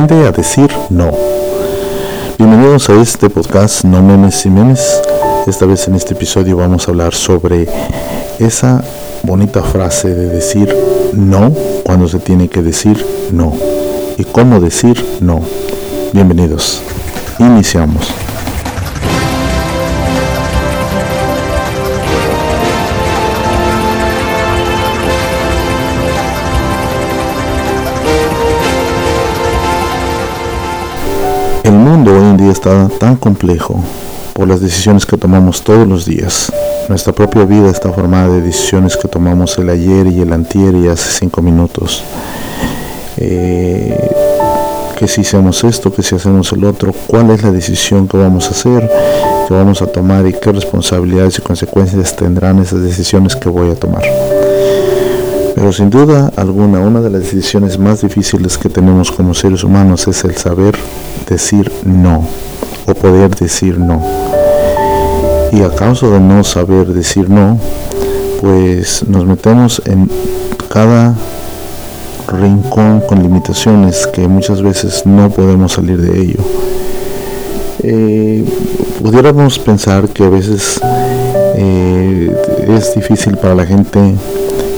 A decir no. Bienvenidos a este podcast No Memes y Memes. Esta vez en este episodio vamos a hablar sobre esa bonita frase de decir no cuando se tiene que decir no y cómo decir no. Bienvenidos. Iniciamos. En día está tan complejo por las decisiones que tomamos todos los días. Nuestra propia vida está formada de decisiones que tomamos el ayer y el antier y hace cinco minutos. Eh, que si hacemos esto, que si hacemos el otro, cuál es la decisión que vamos a hacer, que vamos a tomar y qué responsabilidades y consecuencias tendrán esas decisiones que voy a tomar. Pero sin duda alguna, una de las decisiones más difíciles que tenemos como seres humanos es el saber decir no o poder decir no. Y a causa de no saber decir no, pues nos metemos en cada rincón con limitaciones que muchas veces no podemos salir de ello. Eh, pudiéramos pensar que a veces eh, es difícil para la gente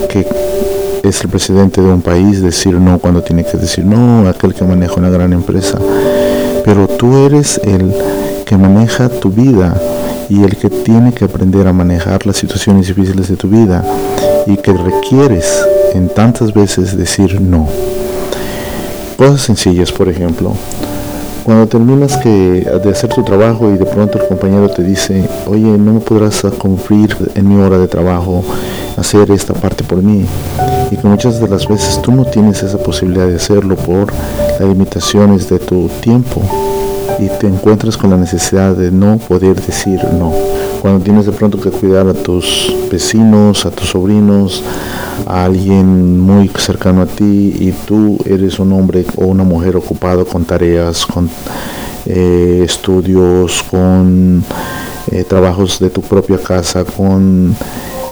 que es el presidente de un país decir no cuando tiene que decir no, aquel que maneja una gran empresa. Pero tú eres el que maneja tu vida y el que tiene que aprender a manejar las situaciones difíciles de tu vida y que requieres en tantas veces decir no. Cosas sencillas, por ejemplo, cuando terminas de hacer tu trabajo y de pronto el compañero te dice, oye, no me podrás cumplir en mi hora de trabajo, hacer esta parte por mí. Y que muchas de las veces tú no tienes esa posibilidad de hacerlo por las limitaciones de tu tiempo y te encuentras con la necesidad de no poder decir no. Cuando tienes de pronto que cuidar a tus vecinos, a tus sobrinos, a alguien muy cercano a ti y tú eres un hombre o una mujer ocupado con tareas, con eh, estudios, con eh, trabajos de tu propia casa, con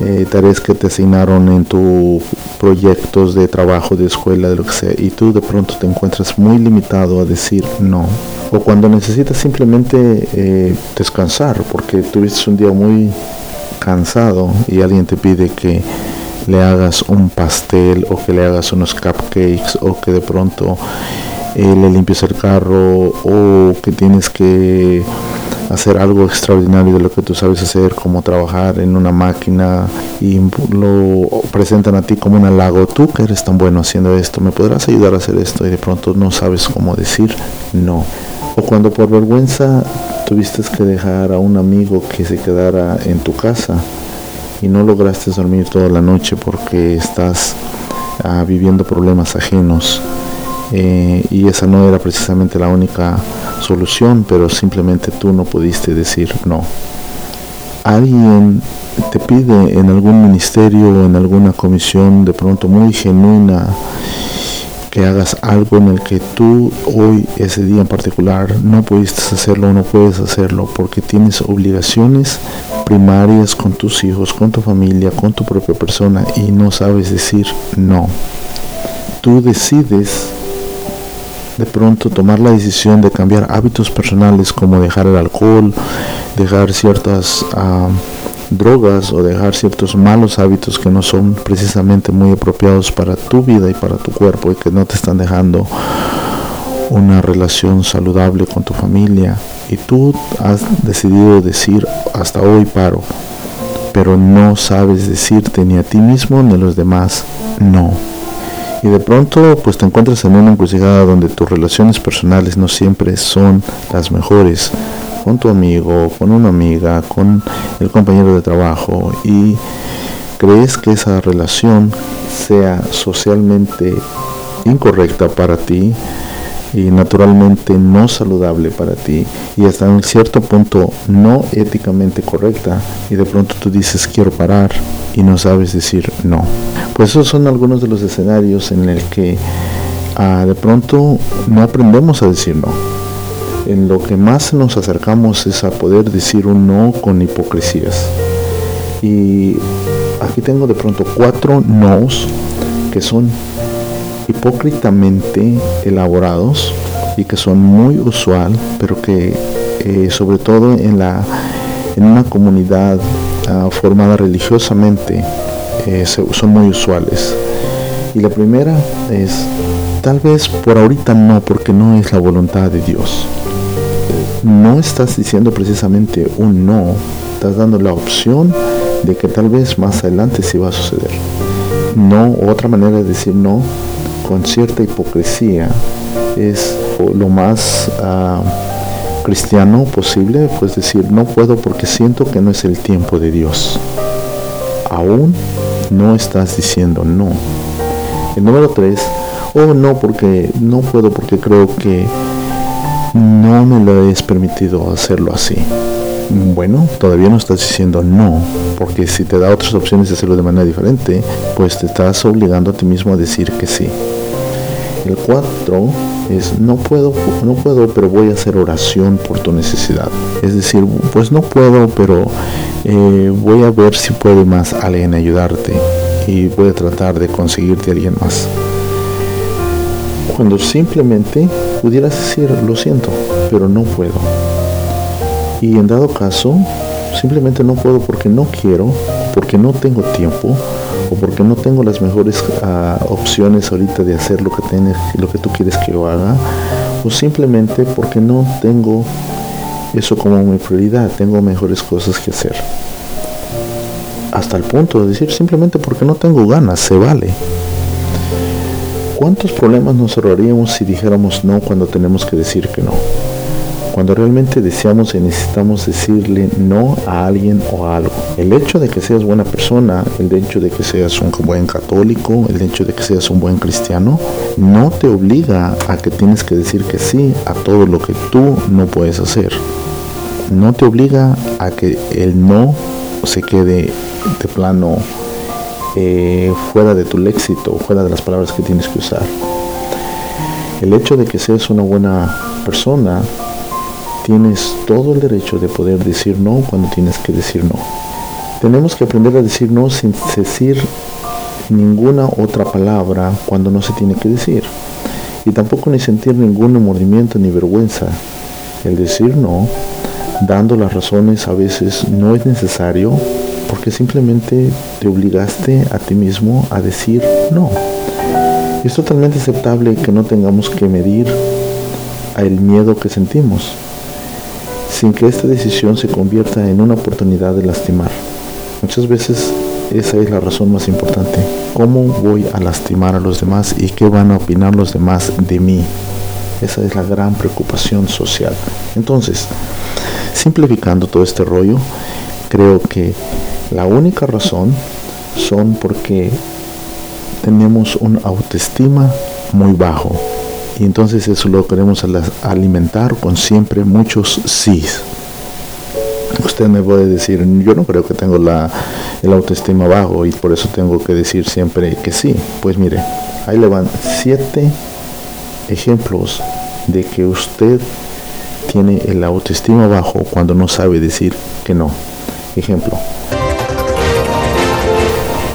eh, tareas que te asignaron en tus proyectos de trabajo, de escuela, de lo que sea, y tú de pronto te encuentras muy limitado a decir no. O cuando necesitas simplemente eh, descansar, porque tuviste un día muy cansado y alguien te pide que le hagas un pastel o que le hagas unos cupcakes o que de pronto eh, le limpies el carro o que tienes que hacer algo extraordinario de lo que tú sabes hacer, como trabajar en una máquina y lo presentan a ti como un halago, tú que eres tan bueno haciendo esto, me podrás ayudar a hacer esto y de pronto no sabes cómo decir no. O cuando por vergüenza tuviste que dejar a un amigo que se quedara en tu casa y no lograste dormir toda la noche porque estás ah, viviendo problemas ajenos eh, y esa no era precisamente la única solución, pero simplemente tú no pudiste decir no. Alguien te pide en algún ministerio o en alguna comisión de pronto muy genuina que hagas algo en el que tú hoy, ese día en particular, no pudiste hacerlo o no puedes hacerlo porque tienes obligaciones primarias con tus hijos, con tu familia, con tu propia persona y no sabes decir no. Tú decides de pronto tomar la decisión de cambiar hábitos personales como dejar el alcohol, dejar ciertas ah, drogas o dejar ciertos malos hábitos que no son precisamente muy apropiados para tu vida y para tu cuerpo y que no te están dejando una relación saludable con tu familia. Y tú has decidido decir hasta hoy paro pero no sabes decirte ni a ti mismo ni a los demás no y de pronto pues te encuentras en una encrucijada donde tus relaciones personales no siempre son las mejores. Con tu amigo, con una amiga, con el compañero de trabajo. Y crees que esa relación sea socialmente incorrecta para ti y naturalmente no saludable para ti y hasta en cierto punto no éticamente correcta y de pronto tú dices quiero parar y no sabes decir no. Pues esos son algunos de los escenarios en el que ah, de pronto no aprendemos a decir no. En lo que más nos acercamos es a poder decir un no con hipocresías. Y aquí tengo de pronto cuatro nos que son hipócritamente elaborados y que son muy usual, pero que eh, sobre todo en, la, en una comunidad ah, formada religiosamente eh, son muy usuales. Y la primera es, tal vez por ahorita no, porque no es la voluntad de Dios. No estás diciendo precisamente un no, estás dando la opción de que tal vez más adelante sí va a suceder. No, otra manera de decir no, con cierta hipocresía, es lo más ah, cristiano posible, pues decir, no puedo porque siento que no es el tiempo de Dios. Aún no estás diciendo no. El número tres, oh no, porque no puedo porque creo que no me lo es permitido hacerlo así. Bueno, todavía no estás diciendo no, porque si te da otras opciones de hacerlo de manera diferente, pues te estás obligando a ti mismo a decir que sí. El 4 es no puedo, no puedo, pero voy a hacer oración por tu necesidad. Es decir, pues no puedo, pero eh, voy a ver si puede más alguien ayudarte y voy a tratar de conseguirte a alguien más. Cuando simplemente pudieras decir, lo siento, pero no puedo. Y en dado caso, simplemente no puedo porque no quiero, porque no tengo tiempo, o porque no tengo las mejores ah, opciones ahorita de hacer lo que, tienes, lo que tú quieres que yo haga, o simplemente porque no tengo eso como mi prioridad, tengo mejores cosas que hacer. Hasta el punto de decir simplemente porque no tengo ganas, se vale. ¿Cuántos problemas nos ahorraríamos si dijéramos no cuando tenemos que decir que no? Cuando realmente deseamos y necesitamos decirle no a alguien o a algo. El hecho de que seas buena persona, el hecho de que seas un buen católico, el hecho de que seas un buen cristiano, no te obliga a que tienes que decir que sí a todo lo que tú no puedes hacer. No te obliga a que el no se quede de plano eh, fuera de tu léxito, fuera de las palabras que tienes que usar. El hecho de que seas una buena persona tienes todo el derecho de poder decir no cuando tienes que decir no. Tenemos que aprender a decir no sin decir ninguna otra palabra cuando no se tiene que decir. Y tampoco ni sentir ningún remordimiento ni vergüenza. El decir no, dando las razones a veces no es necesario porque simplemente te obligaste a ti mismo a decir no. Es totalmente aceptable que no tengamos que medir el miedo que sentimos sin que esta decisión se convierta en una oportunidad de lastimar. Muchas veces esa es la razón más importante. ¿Cómo voy a lastimar a los demás y qué van a opinar los demás de mí? Esa es la gran preocupación social. Entonces, simplificando todo este rollo, creo que la única razón son porque tenemos una autoestima muy bajo y entonces eso lo queremos alimentar con siempre muchos sí. Usted me puede decir, yo no creo que tengo la, el autoestima bajo y por eso tengo que decir siempre que sí. Pues mire, ahí le van siete ejemplos de que usted tiene el autoestima bajo cuando no sabe decir que no. Ejemplo.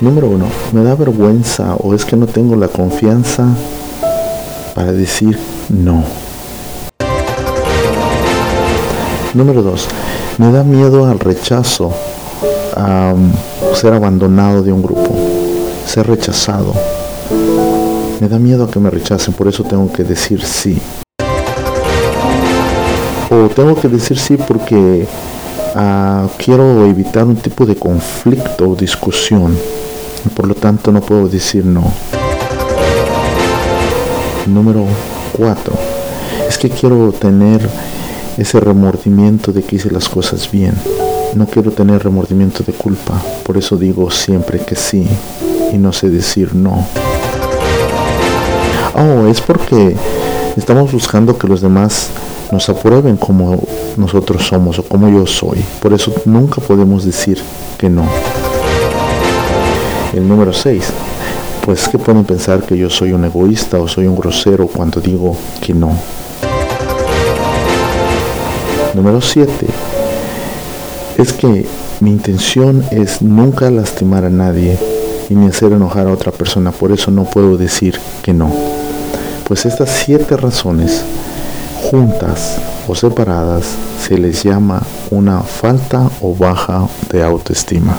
Número uno, me da vergüenza o es que no tengo la confianza para decir no. Número dos, me da miedo al rechazo, a ser abandonado de un grupo, ser rechazado. Me da miedo a que me rechacen, por eso tengo que decir sí. O tengo que decir sí porque ah, quiero evitar un tipo de conflicto o discusión. Por lo tanto no puedo decir no. Número 4. Es que quiero tener ese remordimiento de que hice las cosas bien. No quiero tener remordimiento de culpa. Por eso digo siempre que sí y no sé decir no. Oh, es porque estamos buscando que los demás nos aprueben como nosotros somos o como yo soy. Por eso nunca podemos decir que no. El número 6 pues que pueden pensar que yo soy un egoísta o soy un grosero cuando digo que no. Número 7. Es que mi intención es nunca lastimar a nadie y ni hacer enojar a otra persona. Por eso no puedo decir que no. Pues estas siete razones, juntas o separadas, se les llama una falta o baja de autoestima.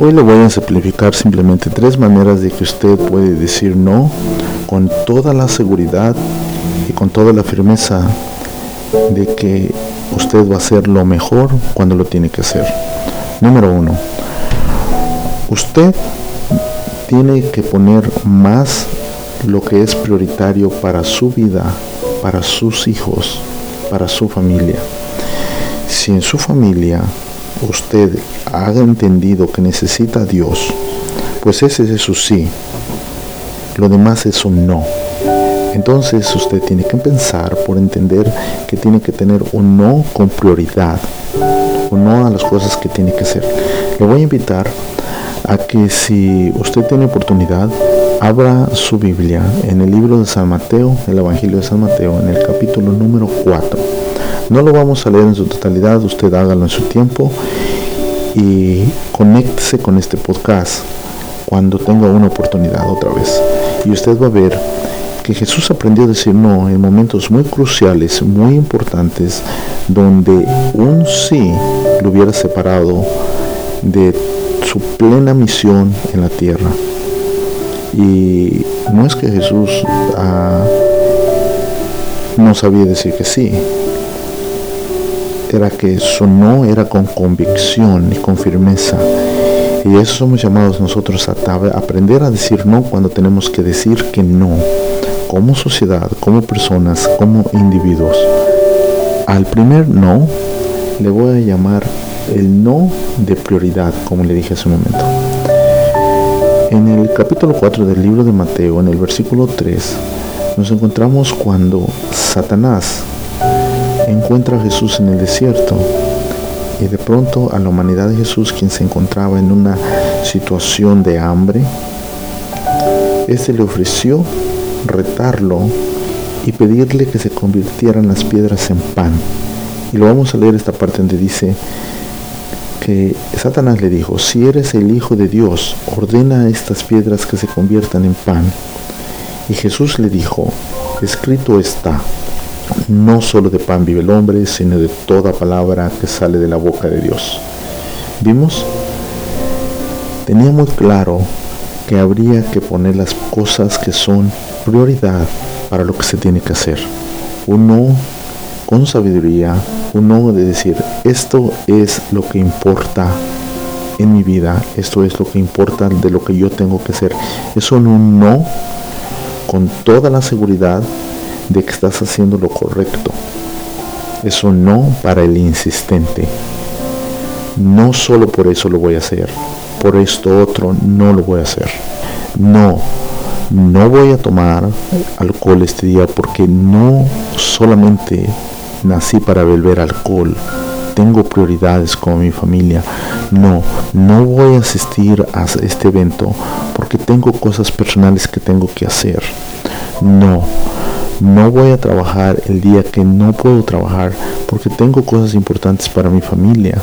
Hoy le voy a simplificar simplemente tres maneras de que usted puede decir no con toda la seguridad y con toda la firmeza de que usted va a hacer lo mejor cuando lo tiene que hacer. Número uno, usted tiene que poner más lo que es prioritario para su vida, para sus hijos, para su familia. Si en su familia usted haga entendido que necesita a Dios, pues ese es su sí. Lo demás es un no. Entonces usted tiene que pensar por entender que tiene que tener un no con prioridad, un no a las cosas que tiene que hacer. Le voy a invitar a que si usted tiene oportunidad, abra su Biblia en el libro de San Mateo, el Evangelio de San Mateo, en el capítulo número 4. No lo vamos a leer en su totalidad, usted hágalo en su tiempo y conéctese con este podcast cuando tenga una oportunidad otra vez. Y usted va a ver que Jesús aprendió a decir no en momentos muy cruciales, muy importantes, donde un sí lo hubiera separado de su plena misión en la tierra. Y no es que Jesús ah, no sabía decir que sí, era que su no era con convicción y con firmeza. Y eso somos llamados nosotros a aprender a decir no cuando tenemos que decir que no, como sociedad, como personas, como individuos. Al primer no le voy a llamar el no de prioridad, como le dije hace un momento. En el capítulo 4 del libro de Mateo, en el versículo 3, nos encontramos cuando Satanás encuentra a Jesús en el desierto y de pronto a la humanidad de Jesús, quien se encontraba en una situación de hambre, este le ofreció retarlo y pedirle que se convirtieran las piedras en pan. Y lo vamos a leer esta parte donde dice que Satanás le dijo, si eres el Hijo de Dios, ordena a estas piedras que se conviertan en pan. Y Jesús le dijo, escrito está, no solo de pan vive el hombre, sino de toda palabra que sale de la boca de Dios. ¿Vimos? Tenía muy claro que habría que poner las cosas que son prioridad para lo que se tiene que hacer. Uno con sabiduría, uno de decir, esto es lo que importa en mi vida, esto es lo que importa de lo que yo tengo que hacer. Es un no con toda la seguridad de que estás haciendo lo correcto. Eso no para el insistente. No solo por eso lo voy a hacer. Por esto otro no lo voy a hacer. No, no voy a tomar alcohol este día porque no solamente nací para beber alcohol. Tengo prioridades como mi familia. No, no voy a asistir a este evento porque tengo cosas personales que tengo que hacer. No, no voy a trabajar el día que no puedo trabajar porque tengo cosas importantes para mi familia.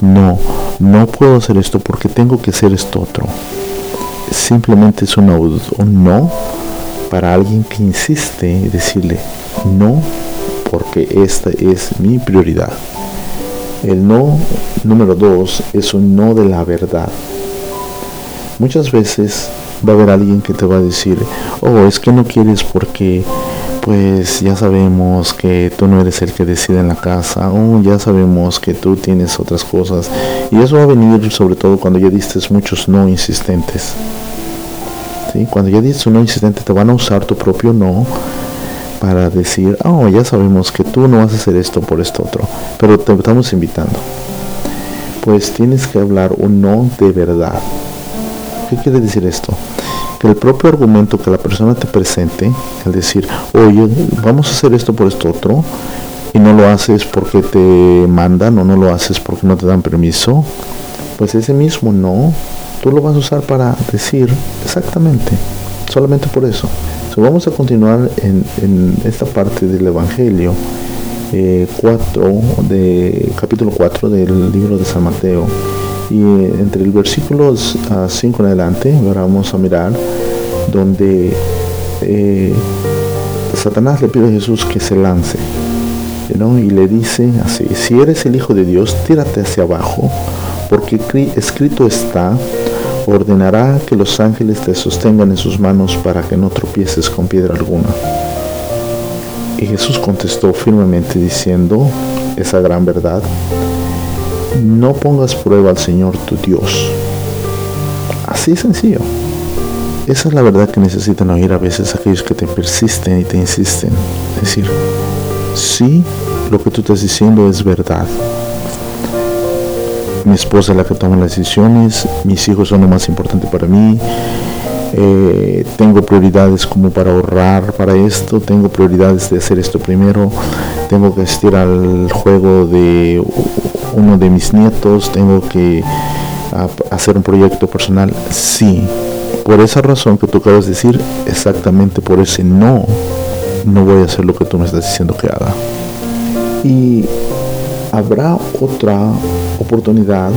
No, no puedo hacer esto porque tengo que hacer esto otro. Simplemente es un, no para alguien que insiste y decirle no porque esta es mi prioridad. El no número dos es un no de la verdad. Muchas veces va a haber alguien que te va a decir, oh, es que no quieres porque pues ya sabemos que tú no eres el que decide en la casa, o ya sabemos que tú tienes otras cosas. Y eso va a venir sobre todo cuando ya diste muchos no insistentes. ¿Sí? Cuando ya diste un no insistente te van a usar tu propio no para decir, oh, ya sabemos que tú no vas a hacer esto por esto otro, pero te estamos invitando. Pues tienes que hablar un no de verdad. ¿Qué quiere decir esto? El propio argumento que la persona te presente, al decir, oye, vamos a hacer esto por esto otro, y no lo haces porque te mandan o no lo haces porque no te dan permiso, pues ese mismo no, tú lo vas a usar para decir exactamente, solamente por eso. vamos a continuar en, esta parte del Evangelio 4, eh, de, capítulo 4 del libro de San Mateo. Y eh, entre el versículo 5 en adelante, ahora vamos a mirar donde eh, Satanás le pide a Jesús que se lance. Y le dice así, si eres el Hijo de Dios, tírate hacia abajo, porque escrito está, ordenará que los ángeles te sostengan en sus manos para que no tropieces con piedra alguna. Y Jesús contestó firmemente diciendo esa gran verdad, no pongas prueba al Señor tu Dios. Así sencillo. Esa es la verdad que necesitan oír a veces aquellos que te persisten y te insisten. Es decir, sí, lo que tú estás diciendo es verdad. Mi esposa es la que toma las decisiones, mis hijos son lo más importante para mí, eh, tengo prioridades como para ahorrar para esto, tengo prioridades de hacer esto primero, tengo que asistir al juego de uno de mis nietos, tengo que hacer un proyecto personal, sí, por esa razón que tú acabas de decir, exactamente por ese no, no voy a hacer lo que tú me estás diciendo que haga. Y habrá otra oportunidad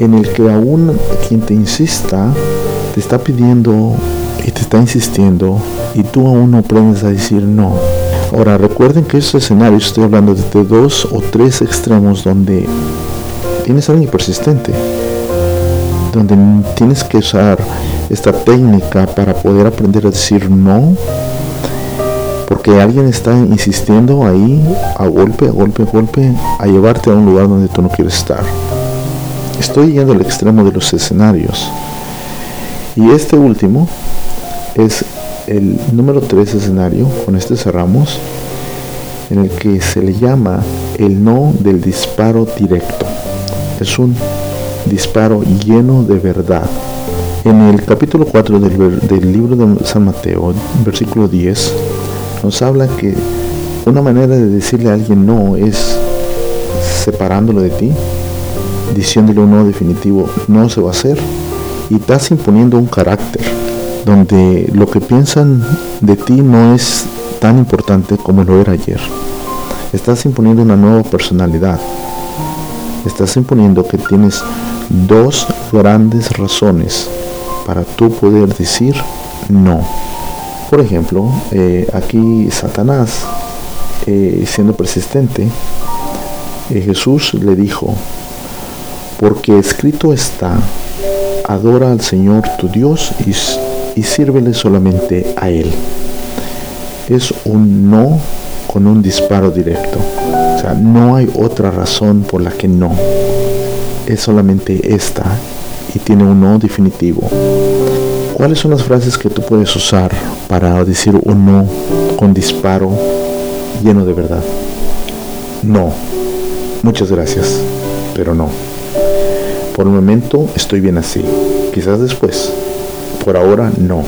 en el que aún quien te insista, te está pidiendo y te está insistiendo y tú aún no aprendes a decir no. Ahora recuerden que estos escenarios estoy hablando de dos o tres extremos donde tienes a alguien persistente, donde tienes que usar esta técnica para poder aprender a decir no porque alguien está insistiendo ahí a golpe, a golpe, a golpe a llevarte a un lugar donde tú no quieres estar. Estoy yendo al extremo de los escenarios. Y este último es el número 3 escenario, con este cerramos, en el que se le llama el no del disparo directo. Es un disparo lleno de verdad. En el capítulo 4 del, libro de San Mateo, versículo 10, nos habla que una manera de decirle a alguien no es separándolo de ti, diciéndole un no definitivo, no se va a hacer, y estás imponiendo un carácter donde lo que piensan de ti no es tan importante como lo era ayer. Estás imponiendo una nueva personalidad. Estás imponiendo que tienes dos grandes razones para tú poder decir no. Por ejemplo, eh, aquí Satanás, eh, siendo persistente, eh, Jesús le dijo, porque escrito está, adora al Señor tu Dios y, y sírvele solamente a Él. Es un no con un disparo directo. O sea, no hay otra razón por la que no. Es solamente esta y tiene un no definitivo. ¿Cuáles son las frases que tú puedes usar para decir un no con disparo lleno de verdad? No. Muchas gracias, pero no. Por el momento estoy bien así. Quizás después. Por ahora no.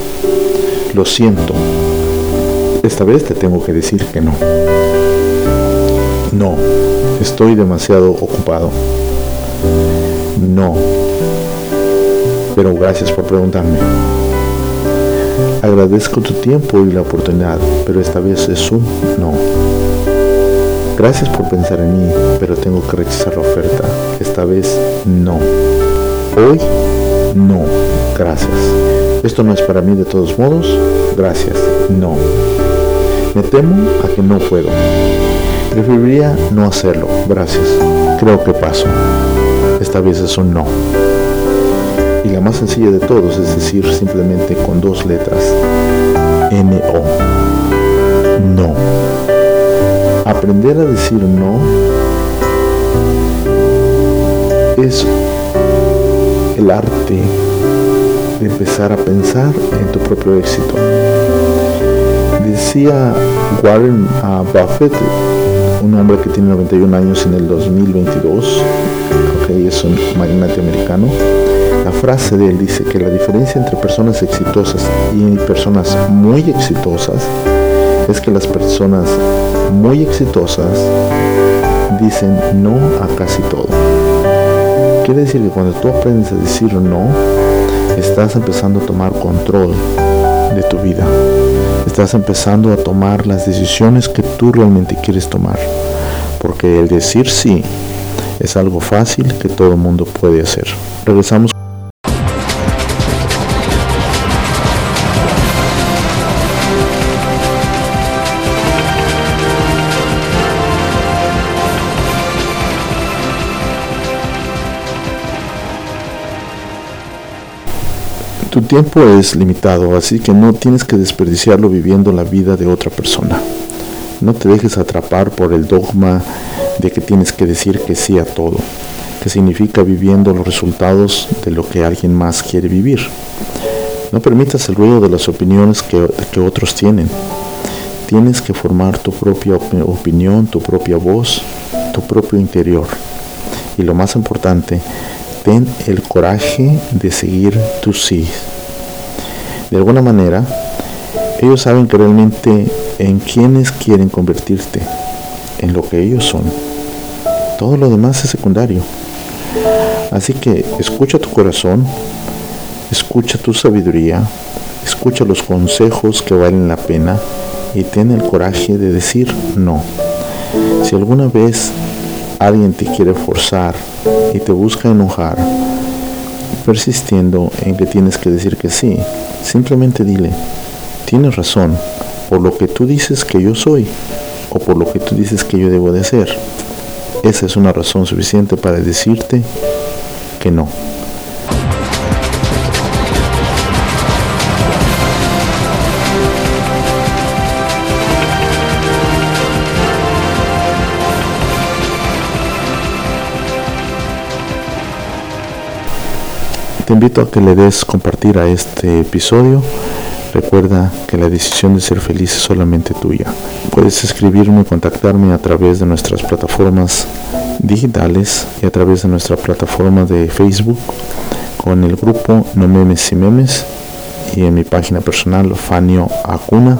Lo siento. Esta vez te tengo que decir que no. No. Estoy demasiado ocupado. No pero gracias por preguntarme. Agradezco tu tiempo y la oportunidad, pero esta vez es un no. Gracias por pensar en mí, pero tengo que rechazar la oferta. Esta vez no. Hoy no. Gracias. Esto no es para mí de todos modos. Gracias. No. Me temo a que no puedo. Preferiría no hacerlo. Gracias. Creo que paso. Esta vez es un no. Y la más sencilla de todos es decir simplemente con dos letras. N-O. No. Aprender a decir no es el arte de empezar a pensar en tu propio éxito. Decía Warren Buffett, un hombre que tiene 91 años en el 2022, que es un magnate americano, la frase de él dice que la diferencia entre personas exitosas y personas muy exitosas es que las personas muy exitosas dicen no a casi todo. Quiere decir que cuando tú aprendes a decir no, estás empezando a tomar control de tu vida. Estás empezando a tomar las decisiones que tú realmente quieres tomar. Porque el decir sí es algo fácil que todo el mundo puede hacer. Regresamos. Tiempo es limitado, así que no tienes que desperdiciarlo viviendo la vida de otra persona. No te dejes atrapar por el dogma de que tienes que decir que sí a todo, que significa viviendo los resultados de lo que alguien más quiere vivir. No permitas el ruido de las opiniones que, otros tienen. Tienes que formar tu propia opinión, tu propia voz, tu propio interior. Y lo más importante, ten el coraje de seguir tu sí. De alguna manera, ellos saben que realmente en quienes quieren convertirte, en lo que ellos son. Todo lo demás es secundario. Así que escucha tu corazón, escucha tu sabiduría, escucha los consejos que valen la pena y ten el coraje de decir no. Si alguna vez alguien te quiere forzar y te busca enojar, persistiendo en que tienes que decir que sí, simplemente dile, tienes razón, por lo que tú dices que yo soy o por lo que tú dices que yo debo de hacer. Esa es una razón suficiente para decirte que no. Te invito a que le des compartir a este episodio. Recuerda que la decisión de ser feliz es solamente tuya. Puedes escribirme y contactarme a través de nuestras plataformas digitales y a través de nuestra plataforma de Facebook con el grupo No Memes y Memes y en mi página personal Fanio Acuna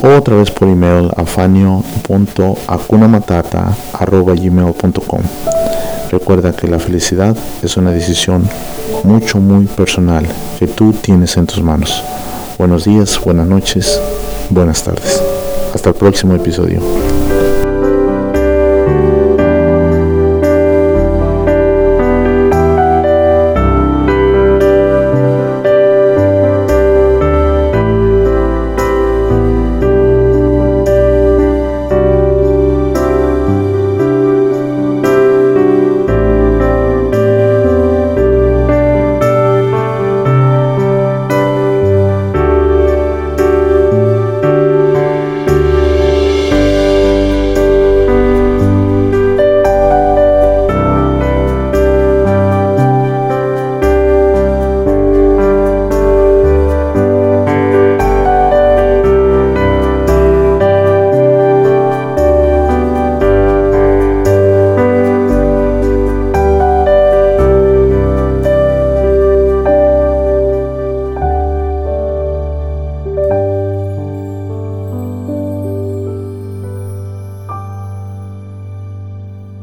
o otra vez por email a fanio.acunamatata.gmail.com Recuerda que la felicidad es una decisión mucho, muy personal que tú tienes en tus manos. Buenos días, buenas noches, buenas tardes. Hasta el próximo episodio.